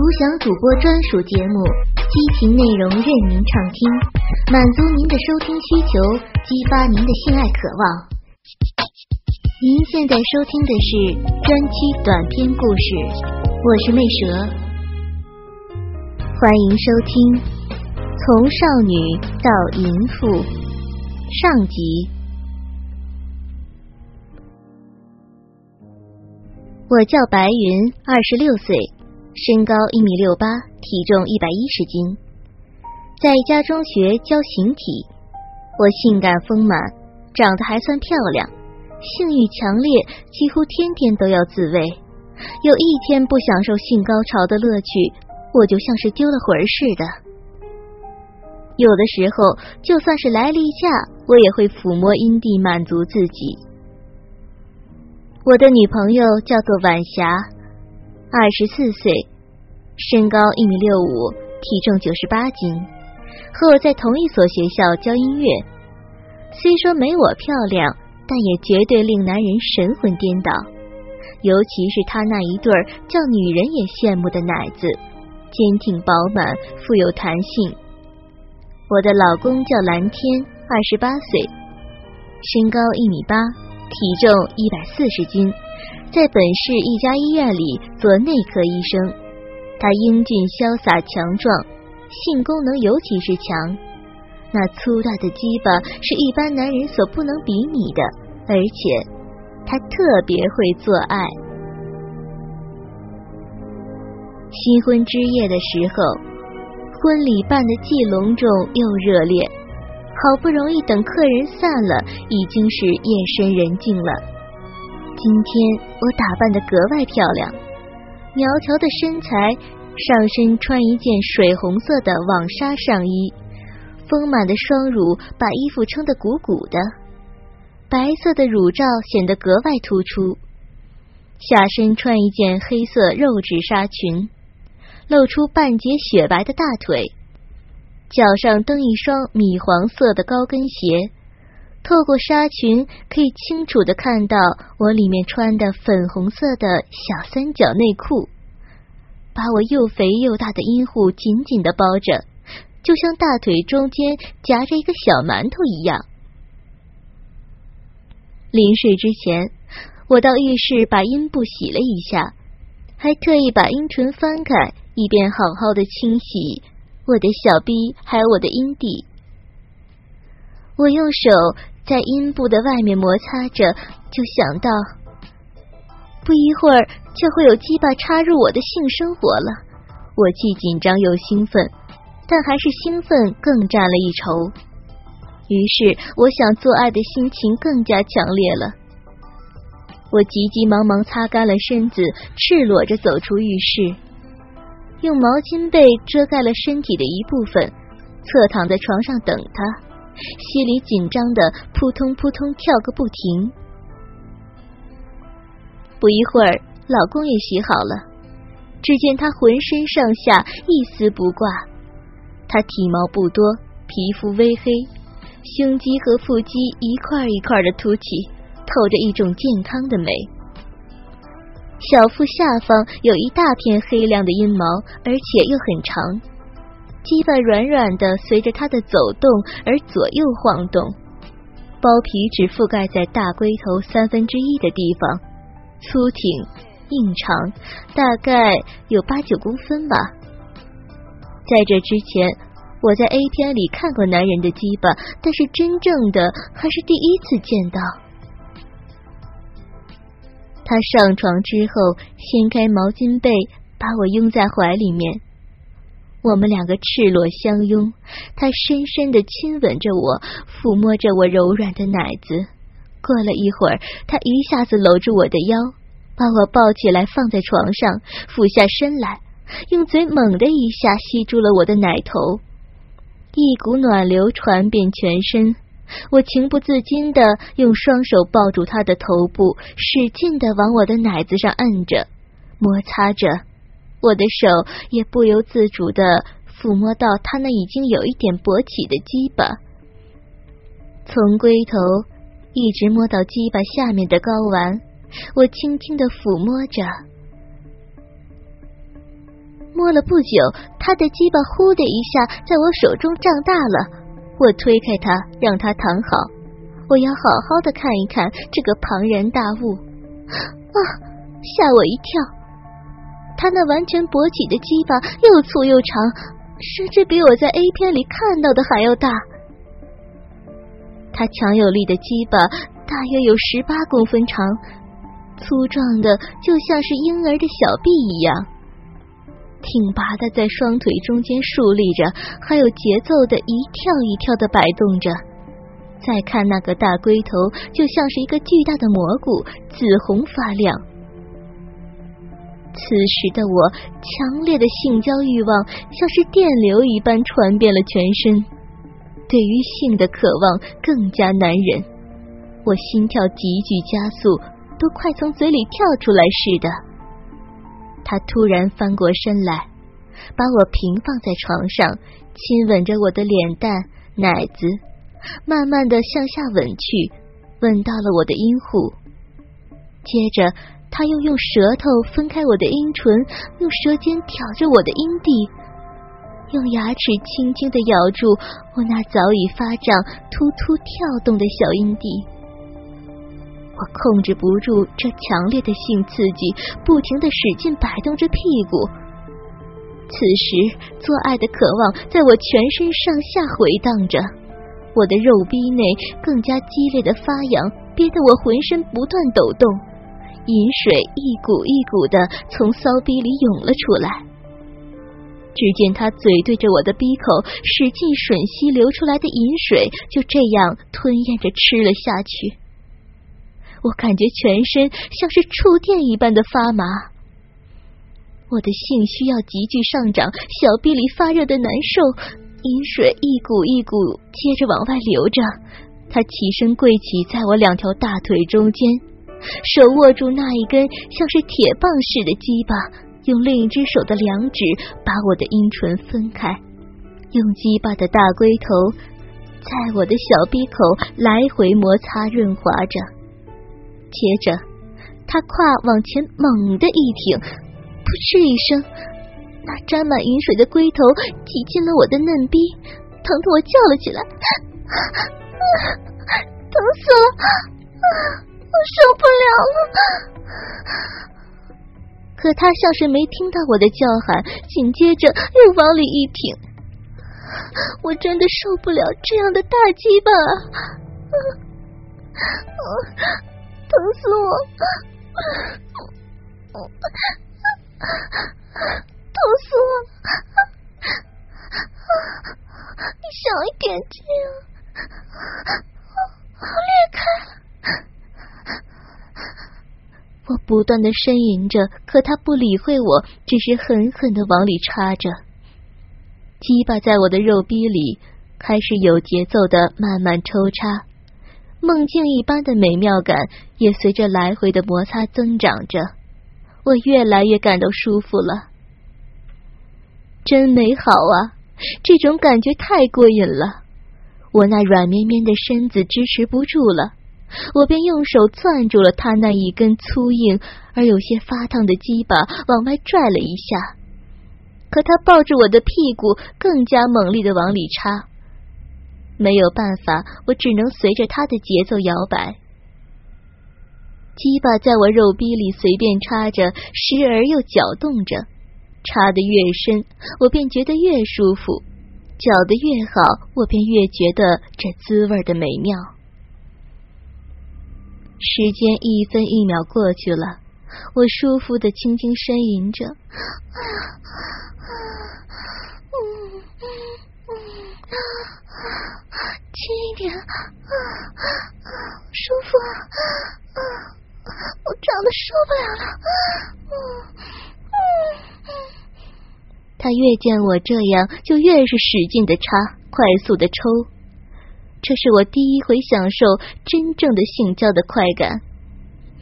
独享主播专属节目，激情内容任您畅听，满足您的收听需求，激发您的性爱渴望。您现在收听的是专区短篇故事，我是魅蛇，欢迎收听《从少女到淫妇》上集。我叫白云，二十六岁。身高一米六八，体重一百一十斤，在一家中学教形体。我性感丰满，长得还算漂亮，性欲强烈，几乎天天都要自慰。有一天不享受性高潮的乐趣，我就像是丢了魂似的。有的时候，就算是来例假，我也会抚摸阴蒂满足自己。我的女朋友叫做晚霞。二十四岁，身高一米六五，体重九十八斤，和我在同一所学校教音乐。虽说没我漂亮，但也绝对令男人神魂颠倒。尤其是她那一对叫女人也羡慕的奶子，坚挺饱满，富有弹性。我的老公叫蓝天，二十八岁，身高一米八，体重一百四十斤。在本市一家医院里做内科医生，他英俊潇洒强壮，性功能尤其是强。那粗大的鸡巴是一般男人所不能比拟的，而且他特别会做爱。新婚之夜的时候，婚礼办得既隆重又热烈，好不容易等客人散了，已经是夜深人静了。今天我打扮的格外漂亮，苗条的身材，上身穿一件水红色的网纱上衣，丰满的双乳把衣服撑得鼓鼓的，白色的乳罩显得格外突出。下身穿一件黑色肉质纱裙，露出半截雪白的大腿，脚上蹬一双米黄色的高跟鞋。透过纱裙，可以清楚的看到我里面穿的粉红色的小三角内裤，把我又肥又大的阴户紧紧的包着，就像大腿中间夹着一个小馒头一样。临睡之前，我到浴室把阴部洗了一下，还特意把阴唇翻开，以便好好的清洗我的小臂还有我的阴蒂。我用手。在阴部的外面摩擦着，就想到不一会儿就会有鸡巴插入我的性生活了。我既紧张又兴奋，但还是兴奋更占了一筹。于是我想做爱的心情更加强烈了。我急急忙忙擦干了身子，赤裸着走出浴室，用毛巾被遮盖了身体的一部分，侧躺在床上等他。心里紧张的扑通扑通跳个不停。不一会儿，老公也洗好了。只见他浑身上下一丝不挂，他体毛不多，皮肤微黑，胸肌和腹肌一块一块的凸起，透着一种健康的美。小腹下方有一大片黑亮的阴毛，而且又很长。鸡巴软软的，随着他的走动而左右晃动。包皮只覆盖在大龟头三分之一的地方，粗挺硬长，大概有八九公分吧。在这之前，我在 A 片里看过男人的鸡巴，但是真正的还是第一次见到。他上床之后，掀开毛巾被，把我拥在怀里面。我们两个赤裸相拥，他深深的亲吻着我，抚摸着我柔软的奶子。过了一会儿，他一下子搂住我的腰，把我抱起来放在床上，俯下身来，用嘴猛的一下吸住了我的奶头，一股暖流传遍全身。我情不自禁的用双手抱住他的头部，使劲的往我的奶子上摁着，摩擦着。我的手也不由自主的抚摸到他那已经有一点勃起的鸡巴，从龟头一直摸到鸡巴下面的睾丸，我轻轻的抚摸着。摸了不久，他的鸡巴呼的一下在我手中胀大了。我推开他，让他躺好。我要好好的看一看这个庞然大物。啊！吓我一跳。他那完全勃起的鸡巴又粗又长，甚至比我在 A 片里看到的还要大。他强有力的鸡巴大约有十八公分长，粗壮的就像是婴儿的小臂一样，挺拔的在双腿中间竖立着，还有节奏的一跳一跳的摆动着。再看那个大龟头，就像是一个巨大的蘑菇，紫红发亮。此时的我，强烈的性交欲望像是电流一般传遍了全身，对于性的渴望更加难忍。我心跳急剧加速，都快从嘴里跳出来似的。他突然翻过身来，把我平放在床上，亲吻着我的脸蛋、奶子，慢慢的向下吻去，吻到了我的阴户，接着。他又用舌头分开我的阴唇，用舌尖挑着我的阴蒂，用牙齿轻轻的咬住我那早已发胀、突突跳动的小阴蒂。我控制不住这强烈的性刺激，不停的使劲摆动着屁股。此时，做爱的渴望在我全身上下回荡着，我的肉壁内更加激烈的发痒，憋得我浑身不断抖动。饮水一股一股的从骚逼里涌了出来，只见他嘴对着我的鼻口，使劲吮吸流出来的饮水，就这样吞咽着吃了下去。我感觉全身像是触电一般的发麻，我的性需要急剧上涨，小臂里发热的难受，饮水一股一股接着往外流着。他起身跪起，在我两条大腿中间。手握住那一根像是铁棒似的鸡巴，用另一只手的两指把我的阴唇分开，用鸡巴的大龟头在我的小鼻口来回摩擦润滑着。接着，他胯往前猛地一挺，噗嗤一声，那沾满饮水的龟头挤进了我的嫩逼，疼得我叫了起来，疼死了！啊我受不了了，可他像是没听到我的叫喊，紧接着又往里一挺。我真的受不了这样的大鸡巴，疼死我！疼死我！你小一点劲，我裂开了。我不断的呻吟着，可他不理会我，只是狠狠的往里插着。鸡巴在我的肉壁里开始有节奏的慢慢抽插，梦境一般的美妙感也随着来回的摩擦增长着。我越来越感到舒服了，真美好啊！这种感觉太过瘾了，我那软绵绵的身子支持不住了。我便用手攥住了他那一根粗硬而有些发烫的鸡巴，往外拽了一下。可他抱着我的屁股，更加猛烈的往里插。没有办法，我只能随着他的节奏摇摆。鸡巴在我肉逼里随便插着，时而又搅动着。插得越深，我便觉得越舒服；搅得越好，我便越觉得这滋味的美妙。时间一分一秒过去了，我舒服的轻轻呻吟着，嗯嗯嗯轻一点，舒服，啊我胀的受不了了。他越见我这样，就越是使劲的插，快速的抽。这是我第一回享受真正的性交的快感。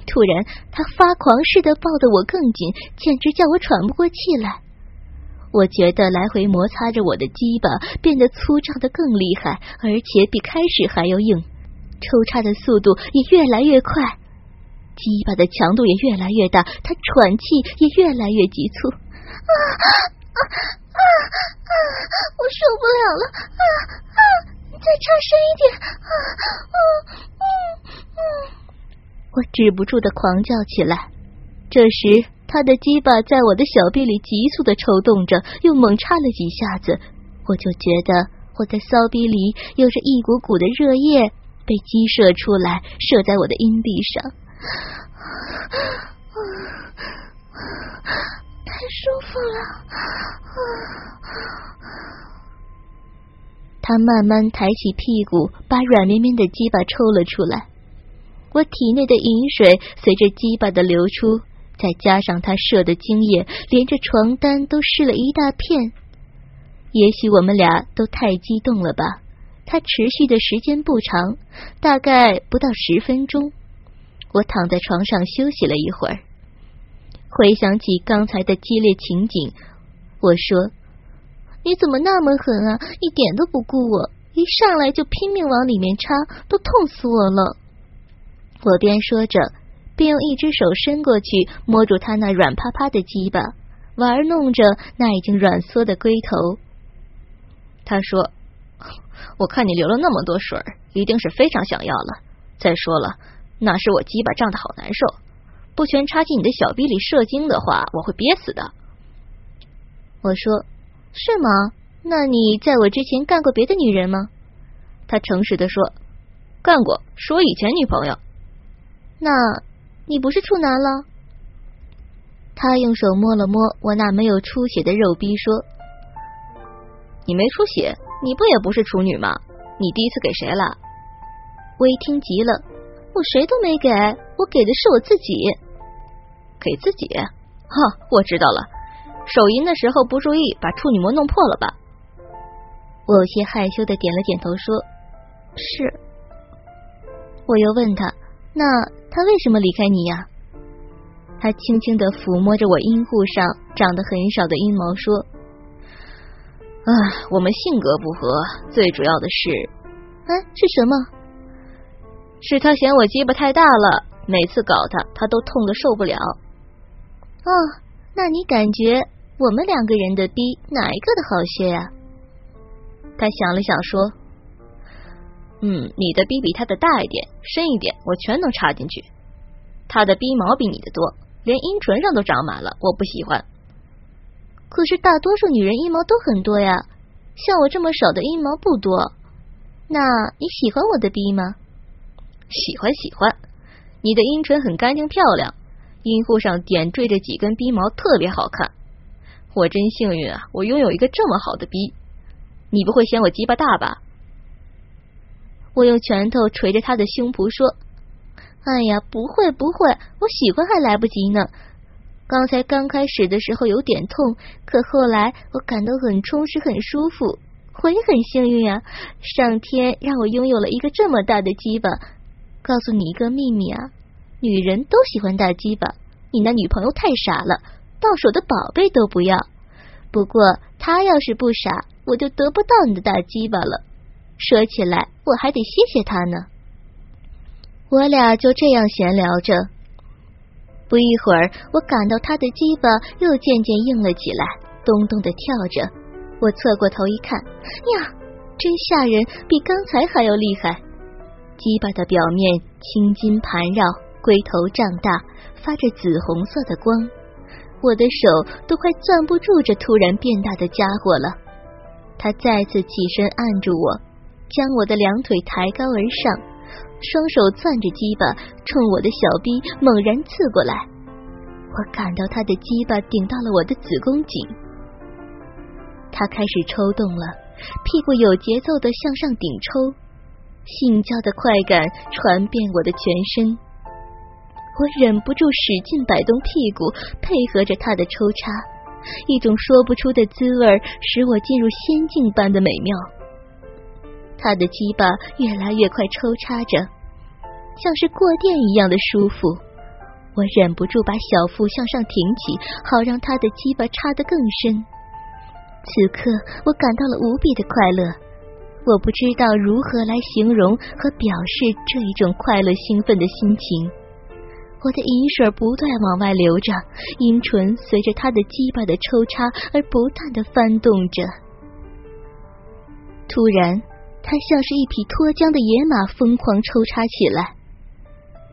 突然，他发狂似的抱得我更紧，简直叫我喘不过气来。我觉得来回摩擦着我的鸡巴变得粗胀的更厉害，而且比开始还要硬，抽插的速度也越来越快，鸡巴的强度也越来越大，他喘气也越来越急促。啊啊啊啊！我受不了了！啊啊！再插深一点！啊啊嗯嗯！我止不住的狂叫起来。这时，他的鸡巴在我的小臂里急速的抽动着，又猛插了几下子，我就觉得我的骚逼里有着一股股的热液被激射出来，射在我的阴蒂上。太舒服了！啊他慢慢抬起屁股，把软绵绵的鸡巴抽了出来。我体内的饮水随着鸡巴的流出，再加上他射的精液，连着床单都湿了一大片。也许我们俩都太激动了吧？他持续的时间不长，大概不到十分钟。我躺在床上休息了一会儿，回想起刚才的激烈情景，我说：“你怎么那么狠啊？一点都不顾我，一上来就拼命往里面插，都痛死我了！”我边说着，便用一只手伸过去摸住他那软趴趴的鸡巴，玩弄着那已经软缩的龟头。他说：“我看你流了那么多水，一定是非常想要了。再说了。”那是我鸡巴胀的好难受，不全插进你的小逼里射精的话，我会憋死的。我说是吗？那你在我之前干过别的女人吗？他诚实的说，干过，是我以前女朋友。那你不是处男了？他用手摸了摸我那没有出血的肉逼，说：“你没出血，你不也不是处女吗？你第一次给谁了？”我一听急了。我谁都没给，我给的是我自己，给自己。哈，我知道了，手淫的时候不注意，把处女膜弄破了吧？我有些害羞的点了点头，说是。我又问他，那他为什么离开你呀？他轻轻的抚摸着我阴户上长得很少的阴毛，说：“啊，我们性格不合，最主要的是，哎，是什么？”是他嫌我鸡巴太大了，每次搞他，他都痛的受不了。哦，那你感觉我们两个人的逼哪一个的好些呀？他想了想说：“嗯，你的逼比他的大一点，深一点，我全能插进去。他的逼毛比你的多，连阴唇上都长满了，我不喜欢。可是大多数女人阴毛都很多呀，像我这么少的阴毛不多。那你喜欢我的逼吗？”喜欢喜欢，你的阴唇很干净漂亮，阴户上点缀着几根逼毛，特别好看。我真幸运啊，我拥有一个这么好的逼。你不会嫌我鸡巴大吧？我用拳头捶着他的胸脯说：“哎呀，不会不会，我喜欢还来不及呢。刚才刚开始的时候有点痛，可后来我感到很充实，很舒服。我也很幸运啊，上天让我拥有了一个这么大的鸡巴。”告诉你一个秘密啊，女人都喜欢大鸡巴。你那女朋友太傻了，到手的宝贝都不要。不过他要是不傻，我就得不到你的大鸡巴了。说起来，我还得谢谢他呢。我俩就这样闲聊着，不一会儿，我感到他的鸡巴又渐渐硬了起来，咚咚的跳着。我侧过头一看，呀，真吓人，比刚才还要厉害。鸡巴的表面青筋盘绕，龟头胀大，发着紫红色的光。我的手都快攥不住这突然变大的家伙了。他再次起身按住我，将我的两腿抬高而上，双手攥着鸡巴，冲我的小臂猛然刺过来。我感到他的鸡巴顶到了我的子宫颈，他开始抽动了，屁股有节奏的向上顶抽。性交的快感传遍我的全身，我忍不住使劲摆动屁股，配合着他的抽插，一种说不出的滋味使我进入仙境般的美妙。他的鸡巴越来越快抽插着，像是过电一样的舒服。我忍不住把小腹向上挺起，好让他的鸡巴插得更深。此刻，我感到了无比的快乐。我不知道如何来形容和表示这一种快乐兴奋的心情。我的银水不断往外流着，阴唇随着他的鸡巴的抽插而不断的翻动着。突然，他像是一匹脱缰的野马，疯狂抽插起来。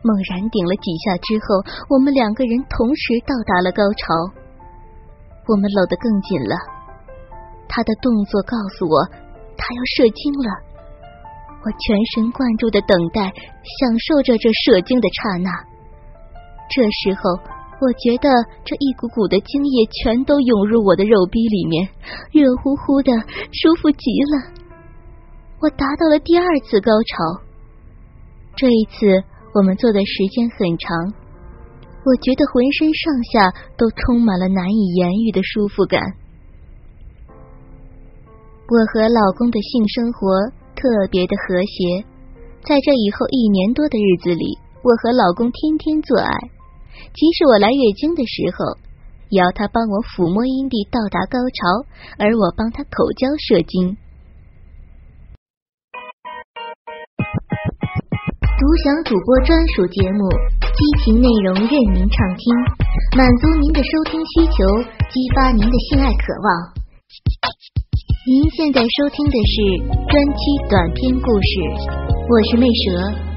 猛然顶了几下之后，我们两个人同时到达了高潮。我们搂得更紧了，他的动作告诉我他要射精了。我全神贯注的等待，享受着这射精的刹那。这时候，我觉得这一股股的精液全都涌入我的肉壁里面，热乎乎的，舒服极了。我达到了第二次高潮。这一次，我们做的时间很长。我觉得浑身上下都充满了难以言喻的舒服感。我和老公的性生活特别的和谐，在这以后一年多的日子里，我和老公天天做爱，即使我来月经的时候，也要他帮我抚摸阴蒂到达高潮，而我帮他口交射精。独享主播专属节目，激情内容任您畅听，满足您的收听需求，激发您的性爱渴望。您现在收听的是专区短篇故事，我是魅蛇。